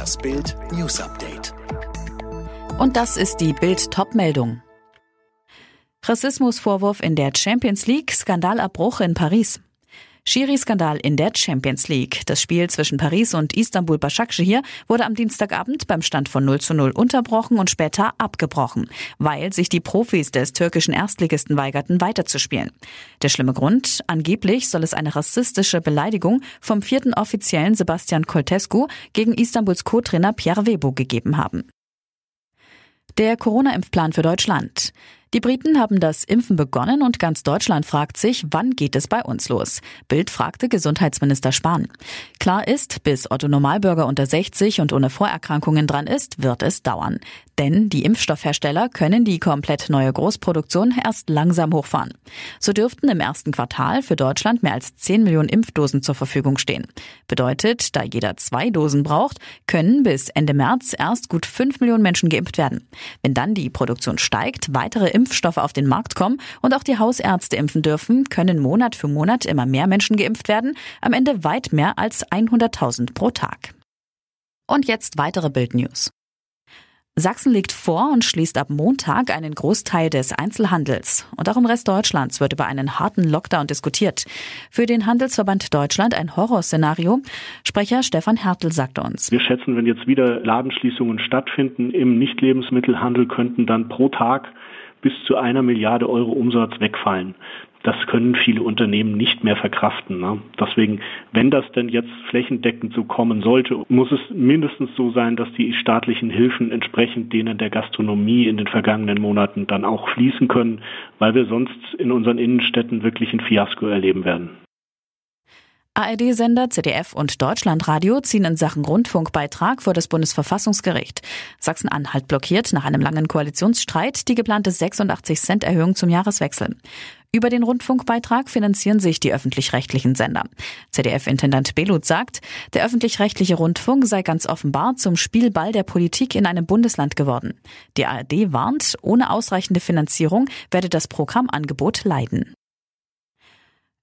Das Bild News Update. Und das ist die Bild Topmeldung. Rassismusvorwurf in der Champions League, Skandalabbruch in Paris. Schiri-Skandal in der Champions League. Das Spiel zwischen Paris und Istanbul Başakşehir wurde am Dienstagabend beim Stand von 0 zu 0 unterbrochen und später abgebrochen, weil sich die Profis des türkischen Erstligisten weigerten, weiterzuspielen. Der schlimme Grund? Angeblich soll es eine rassistische Beleidigung vom vierten Offiziellen Sebastian Coltescu gegen Istanbuls Co-Trainer Pierre Webo gegeben haben. Der Corona-Impfplan für Deutschland. Die Briten haben das Impfen begonnen und ganz Deutschland fragt sich, wann geht es bei uns los? Bild fragte Gesundheitsminister Spahn. Klar ist, bis Otto Normalbürger unter 60 und ohne Vorerkrankungen dran ist, wird es dauern. Denn die Impfstoffhersteller können die komplett neue Großproduktion erst langsam hochfahren. So dürften im ersten Quartal für Deutschland mehr als 10 Millionen Impfdosen zur Verfügung stehen. Bedeutet, da jeder zwei Dosen braucht, können bis Ende März erst gut 5 Millionen Menschen geimpft werden. Wenn dann die Produktion steigt, weitere Impfstoffe auf den Markt kommen und auch die Hausärzte impfen dürfen, können Monat für Monat immer mehr Menschen geimpft werden, am Ende weit mehr als 100.000 pro Tag. Und jetzt weitere Bildnews. Sachsen legt vor und schließt ab Montag einen Großteil des Einzelhandels. Und auch im Rest Deutschlands wird über einen harten Lockdown diskutiert. Für den Handelsverband Deutschland ein Horrorszenario. Sprecher Stefan Hertel sagte uns. Wir schätzen, wenn jetzt wieder Ladenschließungen stattfinden im Nicht-Lebensmittelhandel, könnten dann pro Tag bis zu einer Milliarde Euro Umsatz wegfallen das können viele Unternehmen nicht mehr verkraften. Ne? Deswegen, wenn das denn jetzt flächendeckend so kommen sollte, muss es mindestens so sein, dass die staatlichen Hilfen entsprechend denen der Gastronomie in den vergangenen Monaten dann auch fließen können, weil wir sonst in unseren Innenstädten wirklich ein Fiasko erleben werden. ARD-Sender, ZDF und Deutschlandradio ziehen in Sachen Rundfunkbeitrag vor das Bundesverfassungsgericht. Sachsen-Anhalt blockiert nach einem langen Koalitionsstreit die geplante 86-Cent-Erhöhung zum Jahreswechsel. Über den Rundfunkbeitrag finanzieren sich die öffentlich-rechtlichen Sender. ZDF-Intendant Belut sagt, der öffentlich-rechtliche Rundfunk sei ganz offenbar zum Spielball der Politik in einem Bundesland geworden. Die ARD warnt, ohne ausreichende Finanzierung werde das Programmangebot leiden.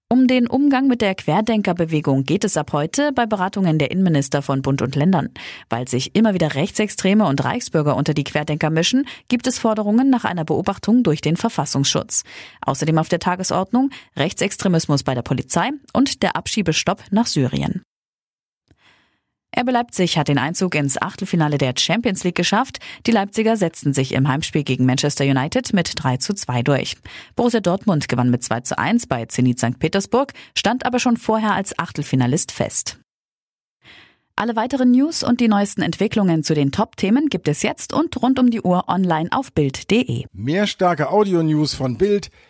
Um den Umgang mit der Querdenkerbewegung geht es ab heute bei Beratungen der Innenminister von Bund und Ländern. Weil sich immer wieder Rechtsextreme und Reichsbürger unter die Querdenker mischen, gibt es Forderungen nach einer Beobachtung durch den Verfassungsschutz. Außerdem auf der Tagesordnung Rechtsextremismus bei der Polizei und der Abschiebestopp nach Syrien. RB Leipzig hat den Einzug ins Achtelfinale der Champions League geschafft. Die Leipziger setzten sich im Heimspiel gegen Manchester United mit 3 zu 2 durch. Borussia Dortmund gewann mit 2 zu 1 bei Zenit St. Petersburg, stand aber schon vorher als Achtelfinalist fest. Alle weiteren News und die neuesten Entwicklungen zu den Top-Themen gibt es jetzt und rund um die Uhr online auf Bild.de. Mehr starke Audio-News von Bild